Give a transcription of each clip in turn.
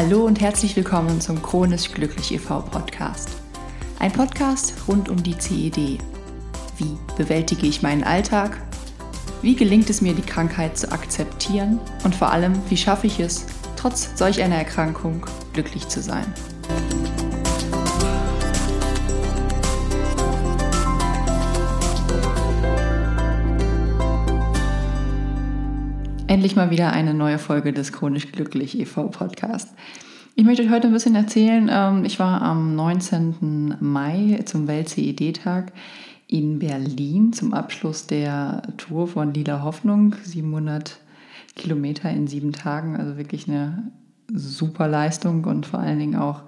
Hallo und herzlich willkommen zum Chronisch Glücklich e.V. Podcast. Ein Podcast rund um die CED. Wie bewältige ich meinen Alltag? Wie gelingt es mir, die Krankheit zu akzeptieren? Und vor allem, wie schaffe ich es, trotz solch einer Erkrankung glücklich zu sein? Endlich mal wieder eine neue Folge des Chronisch Glücklich e.V. Podcast. Ich möchte euch heute ein bisschen erzählen. Ähm, ich war am 19. Mai zum Welt-CED-Tag in Berlin zum Abschluss der Tour von Lila Hoffnung. 700 Kilometer in sieben Tagen, also wirklich eine super Leistung und vor allen Dingen auch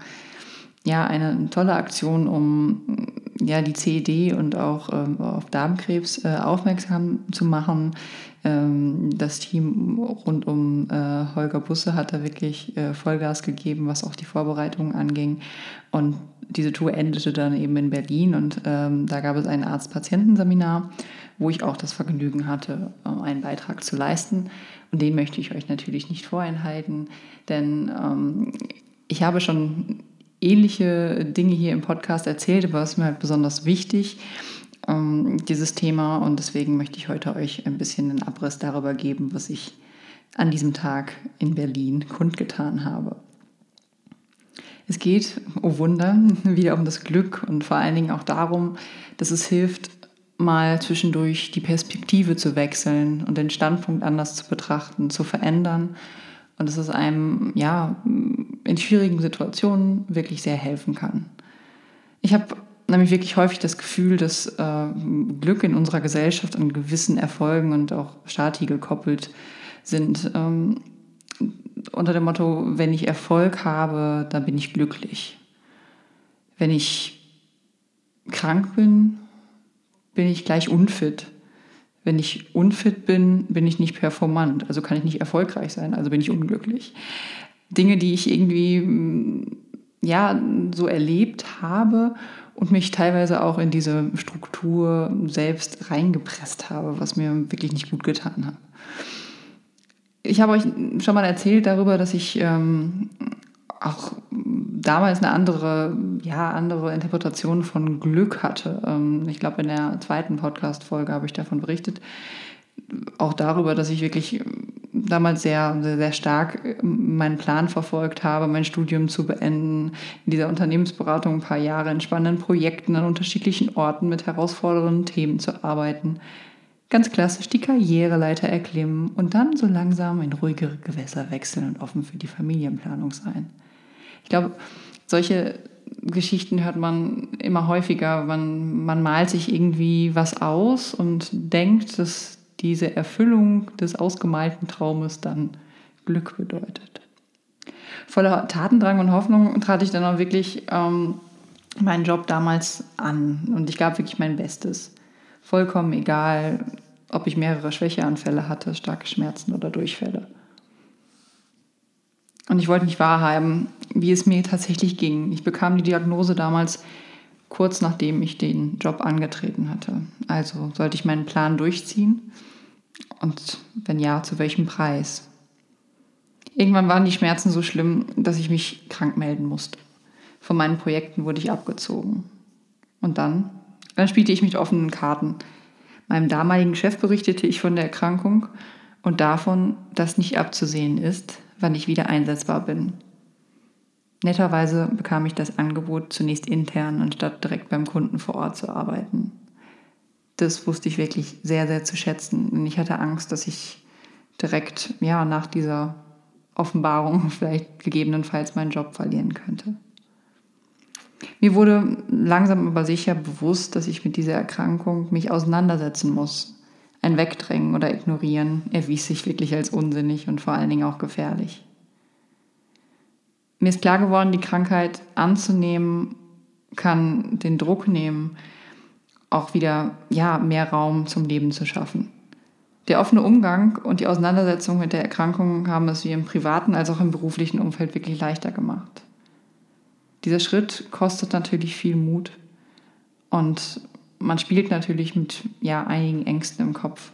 ja, eine tolle Aktion, um ja, die CED und auch ähm, auf Darmkrebs äh, aufmerksam zu machen. Ähm, das Team rund um äh, Holger Busse hat da wirklich äh, Vollgas gegeben, was auch die Vorbereitungen anging. Und diese Tour endete dann eben in Berlin und ähm, da gab es ein Arzt-Patientenseminar, wo ich auch das Vergnügen hatte, äh, einen Beitrag zu leisten. Und den möchte ich euch natürlich nicht vorenthalten, denn ähm, ich habe schon ähnliche Dinge hier im Podcast erzählt, aber es ist mir halt besonders wichtig, ähm, dieses Thema. Und deswegen möchte ich heute euch ein bisschen einen Abriss darüber geben, was ich an diesem Tag in Berlin kundgetan habe. Es geht, oh Wunder, wieder um das Glück und vor allen Dingen auch darum, dass es hilft, mal zwischendurch die Perspektive zu wechseln und den Standpunkt anders zu betrachten, zu verändern und dass es einem ja in schwierigen Situationen wirklich sehr helfen kann. Ich habe nämlich wirklich häufig das Gefühl, dass äh, Glück in unserer Gesellschaft an gewissen Erfolgen und auch Stati gekoppelt sind. Ähm, unter dem Motto, wenn ich Erfolg habe, dann bin ich glücklich. Wenn ich krank bin, bin ich gleich unfit. Wenn ich unfit bin, bin ich nicht performant, also kann ich nicht erfolgreich sein, also bin ich unglücklich. Dinge, die ich irgendwie mm, ja so erlebt habe und mich teilweise auch in diese Struktur selbst reingepresst habe, was mir wirklich nicht gut getan hat. Ich habe euch schon mal erzählt darüber, dass ich ähm, auch damals eine andere, ja, andere Interpretation von Glück hatte. Ähm, ich glaube, in der zweiten Podcast-Folge habe ich davon berichtet. Auch darüber, dass ich wirklich damals sehr, sehr, sehr stark meinen Plan verfolgt habe, mein Studium zu beenden, in dieser Unternehmensberatung ein paar Jahre in spannenden Projekten an unterschiedlichen Orten mit herausfordernden Themen zu arbeiten. Ganz klassisch die Karriereleiter erklimmen und dann so langsam in ruhigere Gewässer wechseln und offen für die Familienplanung sein. Ich glaube, solche Geschichten hört man immer häufiger. Man, man malt sich irgendwie was aus und denkt, dass diese Erfüllung des ausgemalten Traumes dann Glück bedeutet. Voller Tatendrang und Hoffnung trat ich dann auch wirklich ähm, meinen Job damals an und ich gab wirklich mein Bestes. Vollkommen egal, ob ich mehrere Schwächeanfälle hatte, starke Schmerzen oder Durchfälle. Und ich wollte nicht wahrhaben, wie es mir tatsächlich ging. Ich bekam die Diagnose damals kurz nachdem ich den Job angetreten hatte. Also sollte ich meinen Plan durchziehen und wenn ja, zu welchem Preis? Irgendwann waren die Schmerzen so schlimm, dass ich mich krank melden musste. Von meinen Projekten wurde ich abgezogen. Und dann? Dann spielte ich mit offenen Karten. Meinem damaligen Chef berichtete ich von der Erkrankung und davon, dass nicht abzusehen ist, wann ich wieder einsetzbar bin. Netterweise bekam ich das Angebot, zunächst intern anstatt direkt beim Kunden vor Ort zu arbeiten das wusste ich wirklich sehr, sehr zu schätzen. Und ich hatte Angst, dass ich direkt ja, nach dieser Offenbarung vielleicht gegebenenfalls meinen Job verlieren könnte. Mir wurde langsam aber sicher bewusst, dass ich mit dieser Erkrankung mich auseinandersetzen muss. Ein Wegdrängen oder Ignorieren erwies sich wirklich als unsinnig und vor allen Dingen auch gefährlich. Mir ist klar geworden, die Krankheit anzunehmen kann den Druck nehmen, auch wieder ja, mehr Raum zum Leben zu schaffen. Der offene Umgang und die Auseinandersetzung mit der Erkrankung haben es wie im privaten als auch im beruflichen Umfeld wirklich leichter gemacht. Dieser Schritt kostet natürlich viel Mut und man spielt natürlich mit ja, einigen Ängsten im Kopf.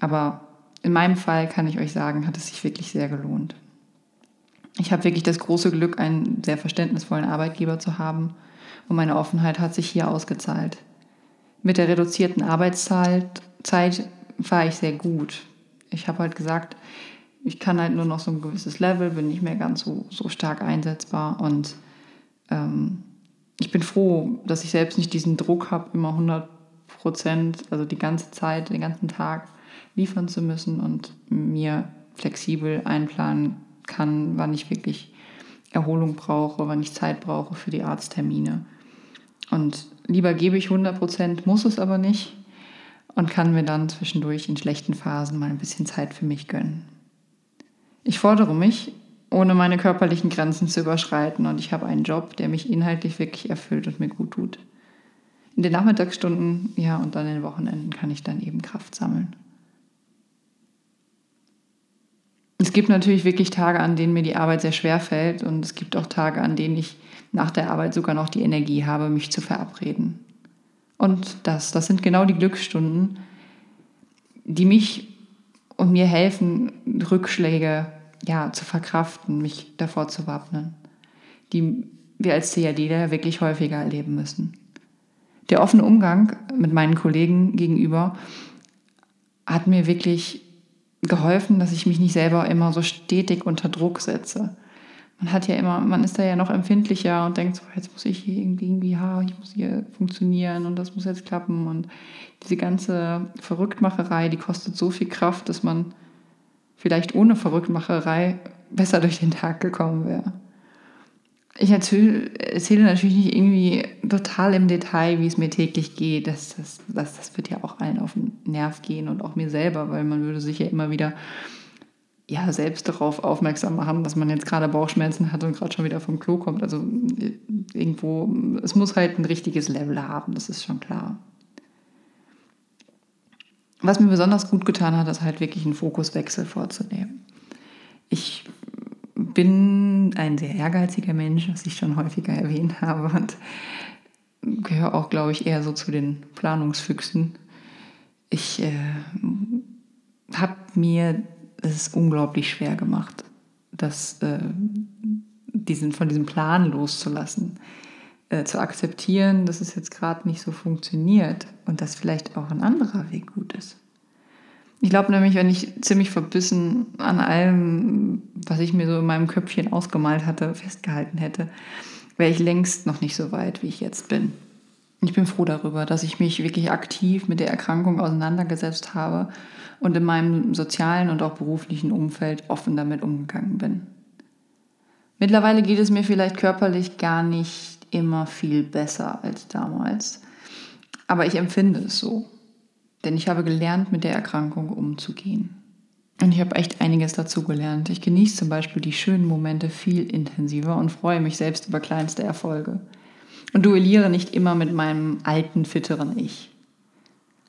Aber in meinem Fall kann ich euch sagen, hat es sich wirklich sehr gelohnt. Ich habe wirklich das große Glück, einen sehr verständnisvollen Arbeitgeber zu haben und meine Offenheit hat sich hier ausgezahlt. Mit der reduzierten Arbeitszeit Zeit fahre ich sehr gut. Ich habe halt gesagt, ich kann halt nur noch so ein gewisses Level, bin nicht mehr ganz so, so stark einsetzbar und ähm, ich bin froh, dass ich selbst nicht diesen Druck habe, immer 100 Prozent, also die ganze Zeit, den ganzen Tag liefern zu müssen und mir flexibel einplanen kann, wann ich wirklich Erholung brauche, wann ich Zeit brauche für die Arzttermine. Und lieber gebe ich 100 Prozent, muss es aber nicht und kann mir dann zwischendurch in schlechten Phasen mal ein bisschen Zeit für mich gönnen. Ich fordere mich, ohne meine körperlichen Grenzen zu überschreiten und ich habe einen Job, der mich inhaltlich wirklich erfüllt und mir gut tut. In den Nachmittagsstunden, ja, und an den Wochenenden kann ich dann eben Kraft sammeln. Es gibt natürlich wirklich Tage, an denen mir die Arbeit sehr schwer fällt und es gibt auch Tage, an denen ich nach der Arbeit sogar noch die Energie habe, mich zu verabreden. Und das, das sind genau die Glücksstunden, die mich und mir helfen, Rückschläge ja, zu verkraften, mich davor zu wappnen, die wir als CADler wirklich häufiger erleben müssen. Der offene Umgang mit meinen Kollegen gegenüber hat mir wirklich geholfen, dass ich mich nicht selber immer so stetig unter Druck setze. Man hat ja immer, man ist da ja noch empfindlicher und denkt so, jetzt muss ich hier irgendwie, irgendwie ha, ich muss hier funktionieren und das muss jetzt klappen. Und diese ganze Verrücktmacherei, die kostet so viel Kraft, dass man vielleicht ohne Verrücktmacherei besser durch den Tag gekommen wäre. Ich erzähle, erzähle natürlich nicht irgendwie total im Detail, wie es mir täglich geht. Das, das, das, das wird ja auch allen auf den Nerv gehen und auch mir selber, weil man würde sich ja immer wieder ja, selbst darauf aufmerksam machen, dass man jetzt gerade Bauchschmerzen hat und gerade schon wieder vom Klo kommt. Also irgendwo, es muss halt ein richtiges Level haben, das ist schon klar. Was mir besonders gut getan hat, ist halt wirklich einen Fokuswechsel vorzunehmen. Ich bin ein sehr ehrgeiziger Mensch, was ich schon häufiger erwähnt habe und gehöre auch, glaube ich, eher so zu den Planungsfüchsen. Ich äh, habe mir es unglaublich schwer gemacht, das, äh, diesen, von diesem Plan loszulassen, äh, zu akzeptieren, dass es jetzt gerade nicht so funktioniert und dass vielleicht auch ein anderer Weg gut ist. Ich glaube nämlich, wenn ich ziemlich verbissen an allem, was ich mir so in meinem Köpfchen ausgemalt hatte, festgehalten hätte, wäre ich längst noch nicht so weit, wie ich jetzt bin. Ich bin froh darüber, dass ich mich wirklich aktiv mit der Erkrankung auseinandergesetzt habe und in meinem sozialen und auch beruflichen Umfeld offen damit umgegangen bin. Mittlerweile geht es mir vielleicht körperlich gar nicht immer viel besser als damals, aber ich empfinde es so. Denn ich habe gelernt, mit der Erkrankung umzugehen. Und ich habe echt einiges dazu gelernt. Ich genieße zum Beispiel die schönen Momente viel intensiver und freue mich selbst über kleinste Erfolge. Und duelliere nicht immer mit meinem alten, fitteren Ich.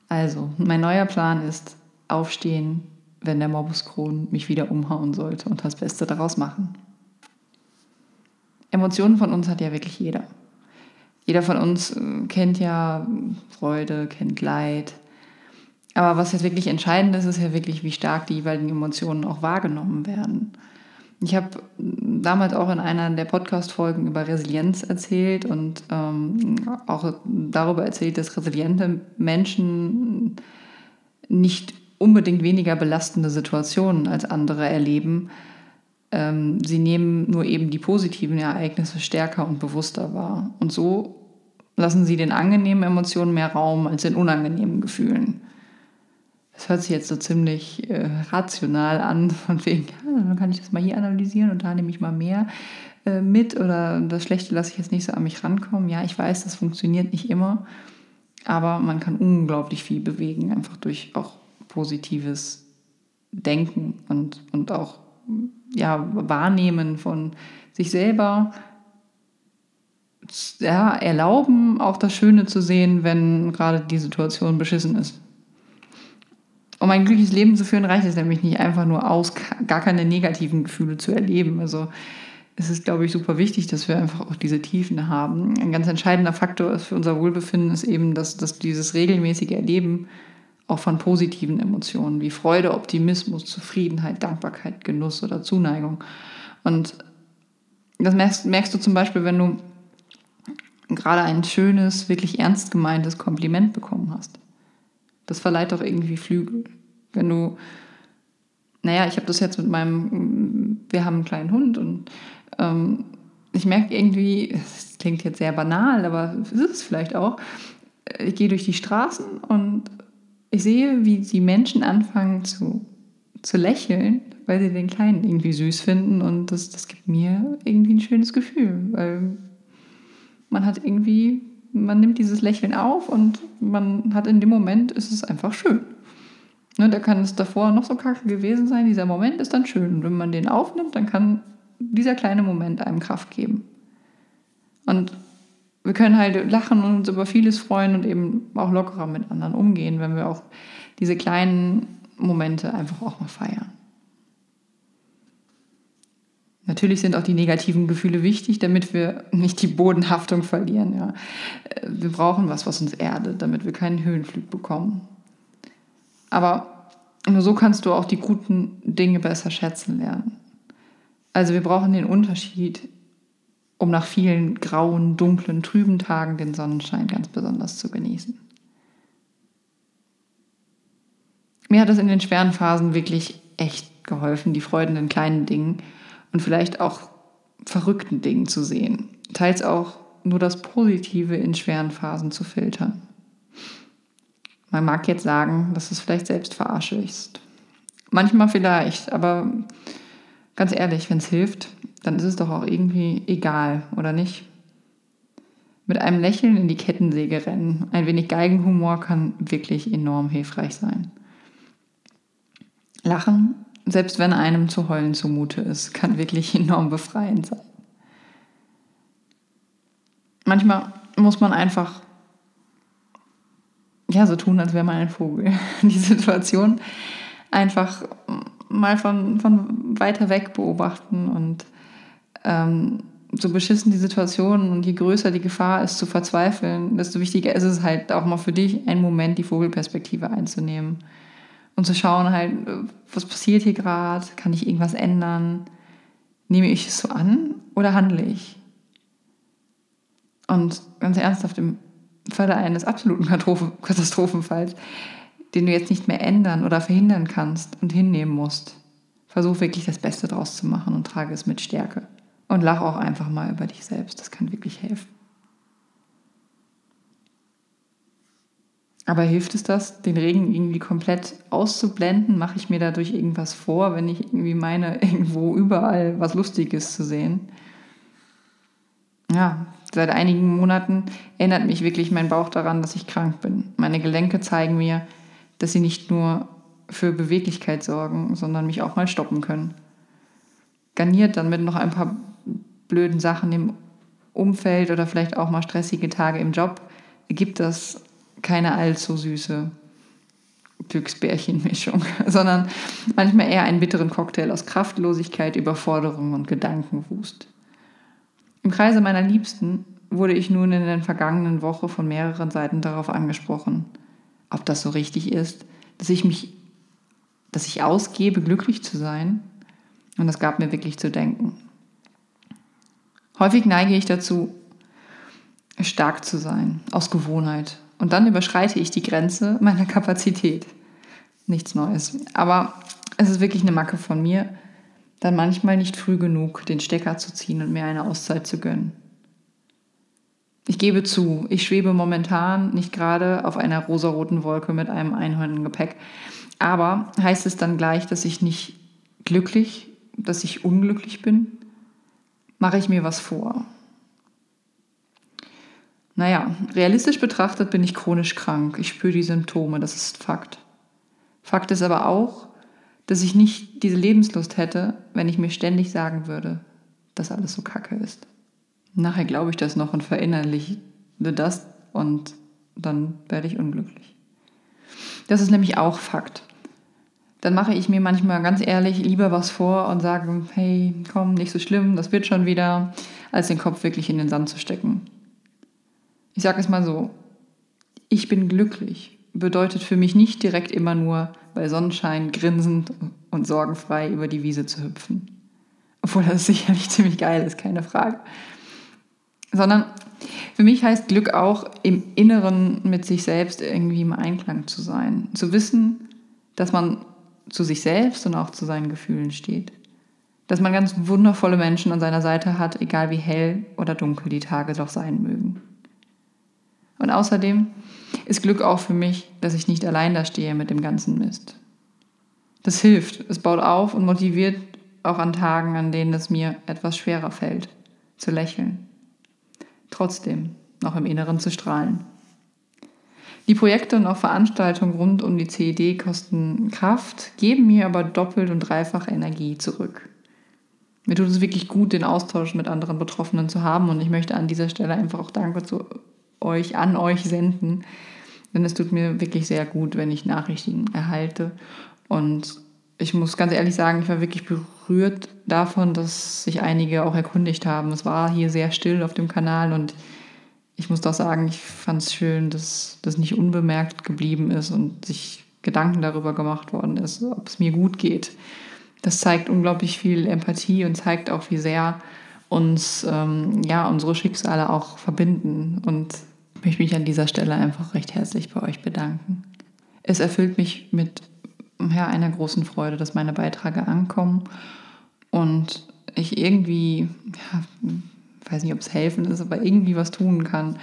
Also, mein neuer Plan ist aufstehen, wenn der Morbus mich wieder umhauen sollte und das Beste daraus machen. Emotionen von uns hat ja wirklich jeder. Jeder von uns äh, kennt ja Freude, kennt Leid, aber was jetzt wirklich entscheidend ist, ist ja wirklich, wie stark die jeweiligen Emotionen auch wahrgenommen werden. Ich habe damals auch in einer der Podcast-Folgen über Resilienz erzählt und ähm, auch darüber erzählt, dass resiliente Menschen nicht unbedingt weniger belastende Situationen als andere erleben. Ähm, sie nehmen nur eben die positiven Ereignisse stärker und bewusster wahr. Und so lassen sie den angenehmen Emotionen mehr Raum als den unangenehmen Gefühlen. Das hört sich jetzt so ziemlich äh, rational an, von wegen, ja, dann kann ich das mal hier analysieren und da nehme ich mal mehr äh, mit oder das Schlechte lasse ich jetzt nicht so an mich rankommen. Ja, ich weiß, das funktioniert nicht immer, aber man kann unglaublich viel bewegen, einfach durch auch positives Denken und, und auch ja, Wahrnehmen von sich selber. Ja, erlauben, auch das Schöne zu sehen, wenn gerade die Situation beschissen ist. Um ein glückliches Leben zu führen, reicht es nämlich nicht einfach nur aus, gar keine negativen Gefühle zu erleben. Also es ist, glaube ich, super wichtig, dass wir einfach auch diese Tiefen haben. Ein ganz entscheidender Faktor für unser Wohlbefinden ist eben, dass, dass dieses regelmäßige Erleben auch von positiven Emotionen wie Freude, Optimismus, Zufriedenheit, Dankbarkeit, Genuss oder Zuneigung. Und Das merkst, merkst du zum Beispiel, wenn du gerade ein schönes, wirklich ernst gemeintes Kompliment bekommen hast. Das verleiht doch irgendwie Flügel. Wenn du, naja, ich habe das jetzt mit meinem, wir haben einen kleinen Hund und ähm, ich merke irgendwie, es klingt jetzt sehr banal, aber es ist es vielleicht auch, ich gehe durch die Straßen und ich sehe, wie die Menschen anfangen zu, zu lächeln, weil sie den Kleinen irgendwie süß finden und das, das gibt mir irgendwie ein schönes Gefühl, weil man hat irgendwie, man nimmt dieses Lächeln auf und man hat in dem Moment, ist es einfach schön. Ne, da kann es davor noch so kacke gewesen sein, dieser Moment ist dann schön. Und wenn man den aufnimmt, dann kann dieser kleine Moment einem Kraft geben. Und wir können halt lachen und uns über vieles freuen und eben auch lockerer mit anderen umgehen, wenn wir auch diese kleinen Momente einfach auch mal feiern. Natürlich sind auch die negativen Gefühle wichtig, damit wir nicht die Bodenhaftung verlieren. Ja. Wir brauchen was, was uns erdet, damit wir keinen Höhenflug bekommen. Aber nur so kannst du auch die guten Dinge besser schätzen lernen. Also wir brauchen den Unterschied um nach vielen grauen, dunklen, trüben Tagen den Sonnenschein ganz besonders zu genießen. Mir hat es in den schweren Phasen wirklich echt geholfen, die Freuden in kleinen Dingen und vielleicht auch verrückten Dingen zu sehen. Teils auch nur das Positive in schweren Phasen zu filtern. Man mag jetzt sagen, dass es vielleicht Selbstverarsche ist. Manchmal vielleicht, aber ganz ehrlich, wenn es hilft, dann ist es doch auch irgendwie egal, oder nicht? Mit einem Lächeln in die Kettensäge rennen. Ein wenig Geigenhumor kann wirklich enorm hilfreich sein. Lachen, selbst wenn einem zu heulen zumute ist, kann wirklich enorm befreiend sein. Manchmal muss man einfach ja, so tun, als wäre man ein Vogel. Die Situation einfach mal von, von weiter weg beobachten und ähm, so beschissen die Situation und je größer die Gefahr ist zu verzweifeln, desto wichtiger ist es halt auch mal für dich, einen Moment die Vogelperspektive einzunehmen und zu schauen halt, was passiert hier gerade, kann ich irgendwas ändern, nehme ich es so an oder handle ich? Und ganz ernsthaft, im Falle eines absoluten Katastrophenfalls, den du jetzt nicht mehr ändern oder verhindern kannst und hinnehmen musst, versuch wirklich das Beste draus zu machen und trage es mit Stärke. Und lach auch einfach mal über dich selbst. Das kann wirklich helfen. Aber hilft es das, den Regen irgendwie komplett auszublenden? Mache ich mir dadurch irgendwas vor, wenn ich irgendwie meine, irgendwo überall was Lustiges zu sehen? Ja, seit einigen Monaten erinnert mich wirklich mein Bauch daran, dass ich krank bin. Meine Gelenke zeigen mir, dass sie nicht nur für Beweglichkeit sorgen, sondern mich auch mal stoppen können. Garniert dann mit noch ein paar blöden Sachen im Umfeld oder vielleicht auch mal stressige Tage im Job, gibt das keine allzu süße Glücksbärchenmischung, sondern manchmal eher einen bitteren Cocktail aus Kraftlosigkeit, Überforderung und Gedankenwust. Im Kreise meiner Liebsten wurde ich nun in der vergangenen Woche von mehreren Seiten darauf angesprochen, ob das so richtig ist, dass ich mich, dass ich ausgebe, glücklich zu sein. Und das gab mir wirklich zu denken. Häufig neige ich dazu, stark zu sein, aus Gewohnheit. Und dann überschreite ich die Grenze meiner Kapazität. Nichts Neues. Aber es ist wirklich eine Macke von mir, dann manchmal nicht früh genug den Stecker zu ziehen und mir eine Auszeit zu gönnen. Ich gebe zu, ich schwebe momentan nicht gerade auf einer rosaroten Wolke mit einem Einhorn im Gepäck. Aber heißt es dann gleich, dass ich nicht glücklich, dass ich unglücklich bin? Mache ich mir was vor. Naja, realistisch betrachtet bin ich chronisch krank. Ich spüre die Symptome, das ist Fakt. Fakt ist aber auch, dass ich nicht diese Lebenslust hätte, wenn ich mir ständig sagen würde, dass alles so kacke ist. Nachher glaube ich das noch und verinnerliche das und dann werde ich unglücklich. Das ist nämlich auch Fakt dann mache ich mir manchmal ganz ehrlich lieber was vor und sage, hey, komm, nicht so schlimm, das wird schon wieder, als den Kopf wirklich in den Sand zu stecken. Ich sage es mal so, ich bin glücklich bedeutet für mich nicht direkt immer nur bei Sonnenschein grinsend und sorgenfrei über die Wiese zu hüpfen. Obwohl das sicherlich ziemlich geil ist, keine Frage. Sondern für mich heißt Glück auch, im Inneren mit sich selbst irgendwie im Einklang zu sein. Zu wissen, dass man zu sich selbst und auch zu seinen Gefühlen steht. Dass man ganz wundervolle Menschen an seiner Seite hat, egal wie hell oder dunkel die Tage doch sein mögen. Und außerdem ist Glück auch für mich, dass ich nicht allein da stehe mit dem ganzen Mist. Das hilft, es baut auf und motiviert auch an Tagen, an denen es mir etwas schwerer fällt, zu lächeln. Trotzdem noch im Inneren zu strahlen. Die Projekte und auch Veranstaltungen rund um die CED kosten Kraft, geben mir aber doppelt und dreifach Energie zurück. Mir tut es wirklich gut, den Austausch mit anderen Betroffenen zu haben und ich möchte an dieser Stelle einfach auch Danke zu euch, an euch senden, denn es tut mir wirklich sehr gut, wenn ich Nachrichten erhalte und ich muss ganz ehrlich sagen, ich war wirklich berührt davon, dass sich einige auch erkundigt haben. Es war hier sehr still auf dem Kanal und ich muss doch sagen, ich fand es schön, dass das nicht unbemerkt geblieben ist und sich Gedanken darüber gemacht worden ist, ob es mir gut geht. Das zeigt unglaublich viel Empathie und zeigt auch, wie sehr uns ja, unsere Schicksale auch verbinden. Und ich möchte mich an dieser Stelle einfach recht herzlich bei euch bedanken. Es erfüllt mich mit ja, einer großen Freude, dass meine Beiträge ankommen und ich irgendwie ja, weiß nicht, ob es helfen ist, aber irgendwie was tun kann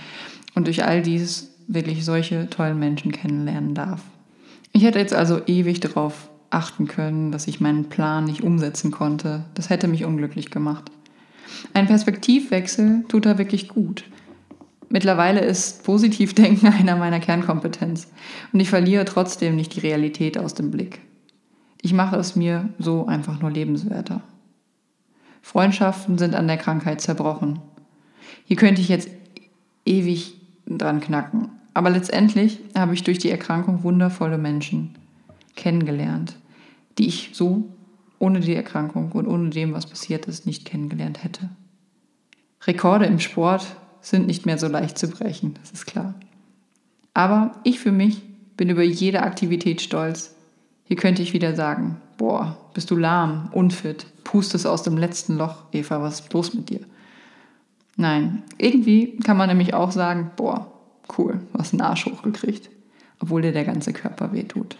und durch all dies wirklich solche tollen Menschen kennenlernen darf. Ich hätte jetzt also ewig darauf achten können, dass ich meinen Plan nicht umsetzen konnte. Das hätte mich unglücklich gemacht. Ein Perspektivwechsel tut da wirklich gut. Mittlerweile ist Positivdenken einer meiner Kernkompetenz und ich verliere trotzdem nicht die Realität aus dem Blick. Ich mache es mir so einfach nur lebenswerter. Freundschaften sind an der Krankheit zerbrochen. Hier könnte ich jetzt ewig dran knacken. Aber letztendlich habe ich durch die Erkrankung wundervolle Menschen kennengelernt, die ich so ohne die Erkrankung und ohne dem, was passiert ist, nicht kennengelernt hätte. Rekorde im Sport sind nicht mehr so leicht zu brechen, das ist klar. Aber ich für mich bin über jede Aktivität stolz. Hier könnte ich wieder sagen, boah, bist du lahm, unfit, pustest aus dem letzten Loch, Eva, was ist los mit dir? Nein, irgendwie kann man nämlich auch sagen, boah, cool, hast einen Arsch hochgekriegt, obwohl dir der ganze Körper wehtut.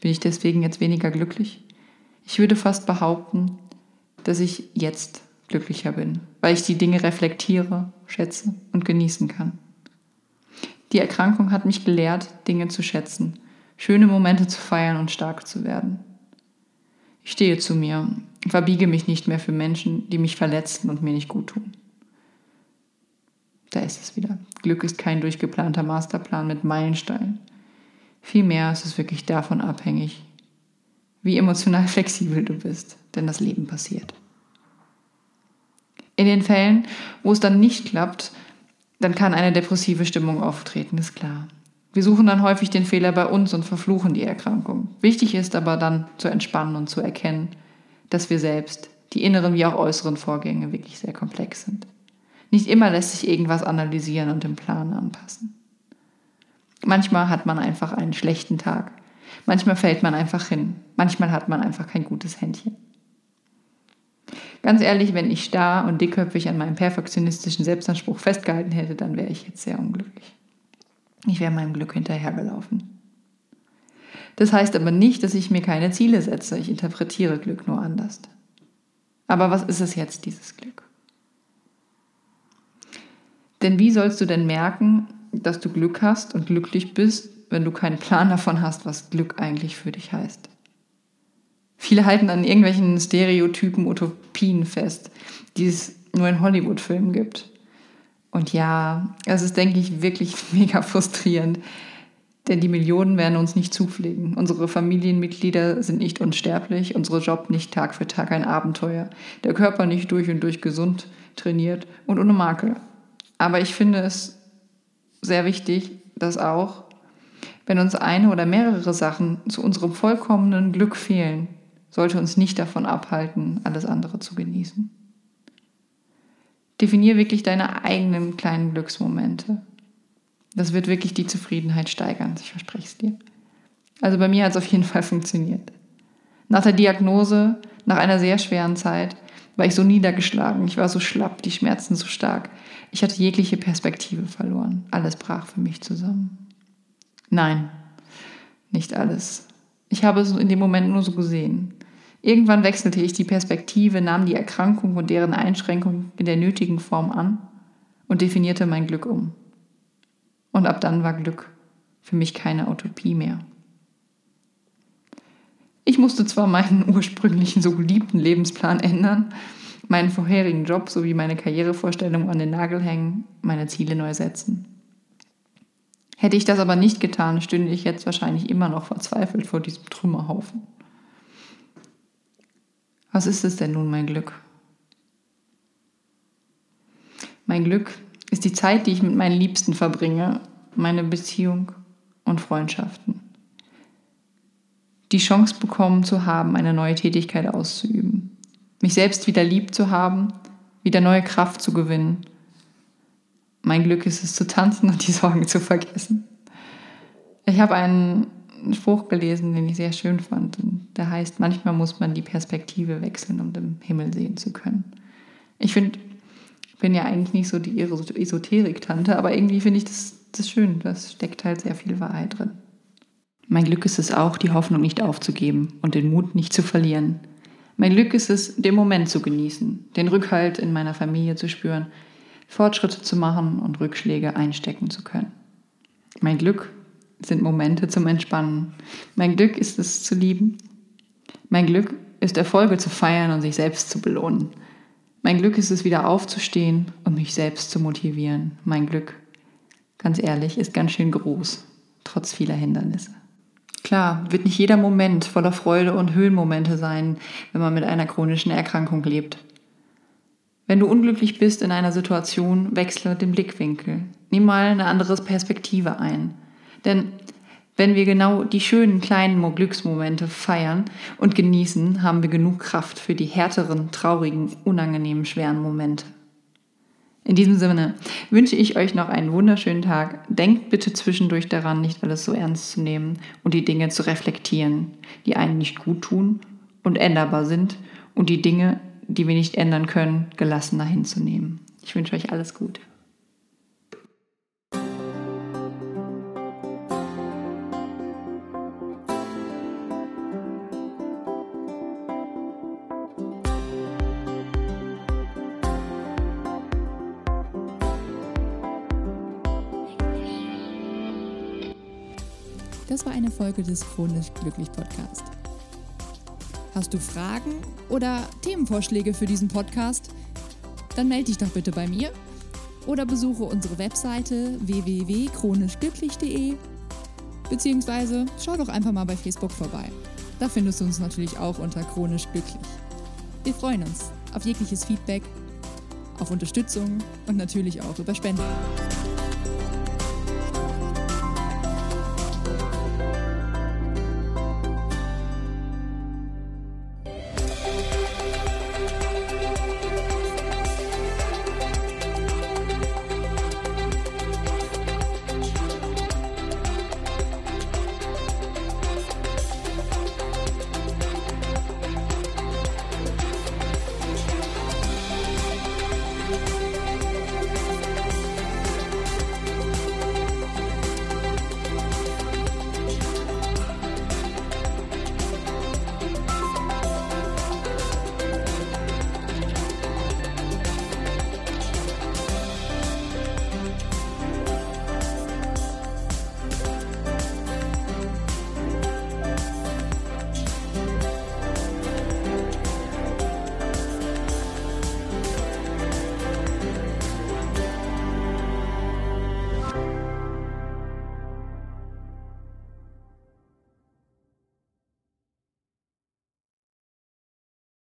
Bin ich deswegen jetzt weniger glücklich? Ich würde fast behaupten, dass ich jetzt glücklicher bin, weil ich die Dinge reflektiere, schätze und genießen kann. Die Erkrankung hat mich gelehrt, Dinge zu schätzen, schöne Momente zu feiern und stark zu werden. Ich stehe zu mir, verbiege mich nicht mehr für Menschen, die mich verletzen und mir nicht gut tun. Da ist es wieder. Glück ist kein durchgeplanter Masterplan mit Meilensteinen. Vielmehr ist es wirklich davon abhängig, wie emotional flexibel du bist, denn das Leben passiert. In den Fällen, wo es dann nicht klappt, dann kann eine depressive Stimmung auftreten, ist klar. Wir suchen dann häufig den Fehler bei uns und verfluchen die Erkrankung. Wichtig ist aber dann zu entspannen und zu erkennen, dass wir selbst, die inneren wie auch äußeren Vorgänge wirklich sehr komplex sind. Nicht immer lässt sich irgendwas analysieren und im Plan anpassen. Manchmal hat man einfach einen schlechten Tag. Manchmal fällt man einfach hin. Manchmal hat man einfach kein gutes Händchen. Ganz ehrlich, wenn ich starr und dickköpfig an meinem perfektionistischen Selbstanspruch festgehalten hätte, dann wäre ich jetzt sehr unglücklich. Ich wäre meinem Glück hinterhergelaufen. Das heißt aber nicht, dass ich mir keine Ziele setze. Ich interpretiere Glück nur anders. Aber was ist es jetzt, dieses Glück? Denn wie sollst du denn merken, dass du Glück hast und glücklich bist, wenn du keinen Plan davon hast, was Glück eigentlich für dich heißt? Viele halten an irgendwelchen Stereotypen, Utopien fest, die es nur in Hollywood-Filmen gibt. Und ja, es ist, denke ich, wirklich mega frustrierend, denn die Millionen werden uns nicht zufliegen. Unsere Familienmitglieder sind nicht unsterblich, unsere Job nicht Tag für Tag ein Abenteuer, der Körper nicht durch und durch gesund, trainiert und ohne Makel. Aber ich finde es sehr wichtig, dass auch, wenn uns eine oder mehrere Sachen zu unserem vollkommenen Glück fehlen, sollte uns nicht davon abhalten, alles andere zu genießen. Definier wirklich deine eigenen kleinen Glücksmomente. Das wird wirklich die Zufriedenheit steigern, ich verspreche es dir. Also bei mir hat es auf jeden Fall funktioniert. Nach der Diagnose, nach einer sehr schweren Zeit, war ich so niedergeschlagen, ich war so schlapp, die Schmerzen so stark. Ich hatte jegliche Perspektive verloren. Alles brach für mich zusammen. Nein, nicht alles. Ich habe es in dem Moment nur so gesehen. Irgendwann wechselte ich die Perspektive, nahm die Erkrankung und deren Einschränkung in der nötigen Form an und definierte mein Glück um. Und ab dann war Glück für mich keine Utopie mehr. Ich musste zwar meinen ursprünglichen so geliebten Lebensplan ändern, meinen vorherigen Job sowie meine Karrierevorstellungen an den Nagel hängen, meine Ziele neu setzen. Hätte ich das aber nicht getan, stünde ich jetzt wahrscheinlich immer noch verzweifelt vor diesem Trümmerhaufen. Was ist es denn nun, mein Glück? Mein Glück ist die Zeit, die ich mit meinen Liebsten verbringe, meine Beziehung und Freundschaften. Die Chance bekommen zu haben, eine neue Tätigkeit auszuüben. Mich selbst wieder lieb zu haben, wieder neue Kraft zu gewinnen. Mein Glück ist es zu tanzen und die Sorgen zu vergessen. Ich habe einen Spruch gelesen, den ich sehr schön fand. Der heißt, manchmal muss man die Perspektive wechseln, um den Himmel sehen zu können. Ich finde, bin ja eigentlich nicht so die Esoterik-Tante, aber irgendwie finde ich das, das schön. Das steckt halt sehr viel Wahrheit drin. Mein Glück ist es auch, die Hoffnung nicht aufzugeben und den Mut nicht zu verlieren. Mein Glück ist es, den Moment zu genießen, den Rückhalt in meiner Familie zu spüren, Fortschritte zu machen und Rückschläge einstecken zu können. Mein Glück sind Momente zum Entspannen. Mein Glück ist es zu lieben. Mein Glück ist Erfolge zu feiern und sich selbst zu belohnen. Mein Glück ist es wieder aufzustehen und mich selbst zu motivieren. Mein Glück, ganz ehrlich, ist ganz schön groß, trotz vieler Hindernisse. Klar, wird nicht jeder Moment voller Freude und Höhenmomente sein, wenn man mit einer chronischen Erkrankung lebt. Wenn du unglücklich bist in einer Situation, wechsle den Blickwinkel. Nimm mal eine andere Perspektive ein. Denn wenn wir genau die schönen kleinen Glücksmomente feiern und genießen, haben wir genug Kraft für die härteren, traurigen, unangenehmen, schweren Momente. In diesem Sinne wünsche ich euch noch einen wunderschönen Tag. Denkt bitte zwischendurch daran, nicht alles so ernst zu nehmen und die Dinge zu reflektieren, die einen nicht gut tun und änderbar sind und die Dinge, die wir nicht ändern können, gelassener hinzunehmen. Ich wünsche euch alles Gute. Folge des Chronisch Glücklich Podcast. Hast du Fragen oder Themenvorschläge für diesen Podcast? Dann melde dich doch bitte bei mir oder besuche unsere Webseite www.chronischglücklich.de beziehungsweise schau doch einfach mal bei Facebook vorbei. Da findest du uns natürlich auch unter Chronisch Glücklich. Wir freuen uns auf jegliches Feedback, auf Unterstützung und natürlich auch über Spenden.